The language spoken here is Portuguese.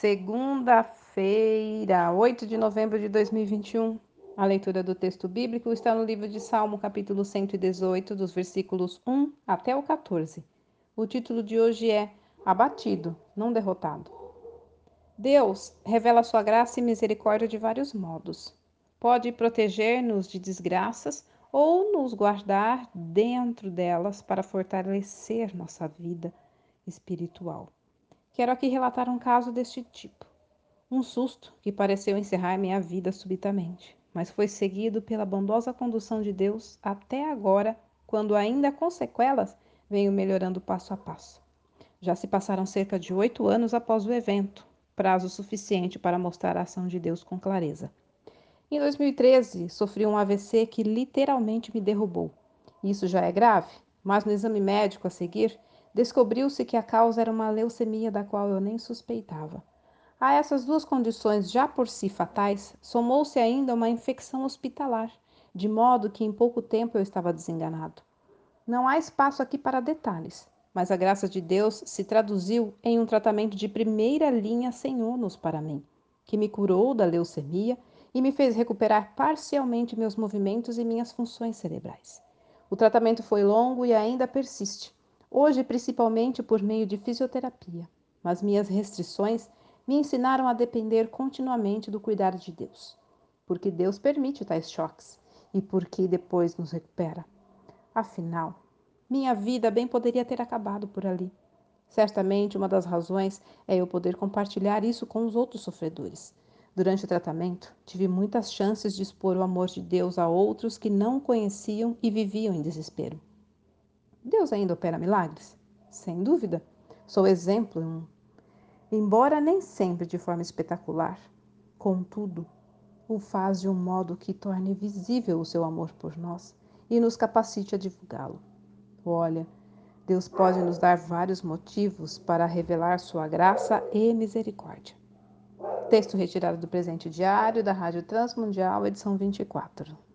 Segunda-feira, 8 de novembro de 2021. A leitura do texto bíblico está no livro de Salmo, capítulo 118, dos versículos 1 até o 14. O título de hoje é Abatido, não derrotado. Deus revela sua graça e misericórdia de vários modos. Pode proteger-nos de desgraças ou nos guardar dentro delas para fortalecer nossa vida espiritual. Quero aqui relatar um caso deste tipo. Um susto que pareceu encerrar minha vida subitamente, mas foi seguido pela bondosa condução de Deus até agora, quando ainda com sequelas venho melhorando passo a passo. Já se passaram cerca de oito anos após o evento, prazo suficiente para mostrar a ação de Deus com clareza. Em 2013, sofri um AVC que literalmente me derrubou. Isso já é grave, mas no exame médico a seguir, descobriu-se que a causa era uma leucemia da qual eu nem suspeitava. A essas duas condições já por si fatais, somou-se ainda uma infecção hospitalar, de modo que em pouco tempo eu estava desenganado. Não há espaço aqui para detalhes, mas a graça de Deus se traduziu em um tratamento de primeira linha sem ônus para mim, que me curou da leucemia e me fez recuperar parcialmente meus movimentos e minhas funções cerebrais. O tratamento foi longo e ainda persiste, hoje principalmente por meio de fisioterapia, mas minhas restrições me ensinaram a depender continuamente do cuidado de Deus, porque Deus permite tais choques e porque depois nos recupera. Afinal, minha vida bem poderia ter acabado por ali. Certamente uma das razões é eu poder compartilhar isso com os outros sofredores. Durante o tratamento, tive muitas chances de expor o amor de Deus a outros que não conheciam e viviam em desespero. Deus ainda opera milagres? Sem dúvida. Sou exemplo, embora nem sempre de forma espetacular. Contudo, o faz de um modo que torne visível o seu amor por nós e nos capacite a divulgá-lo. Olha, Deus pode nos dar vários motivos para revelar sua graça e misericórdia. Texto retirado do presente diário da Rádio Transmundial, edição 24.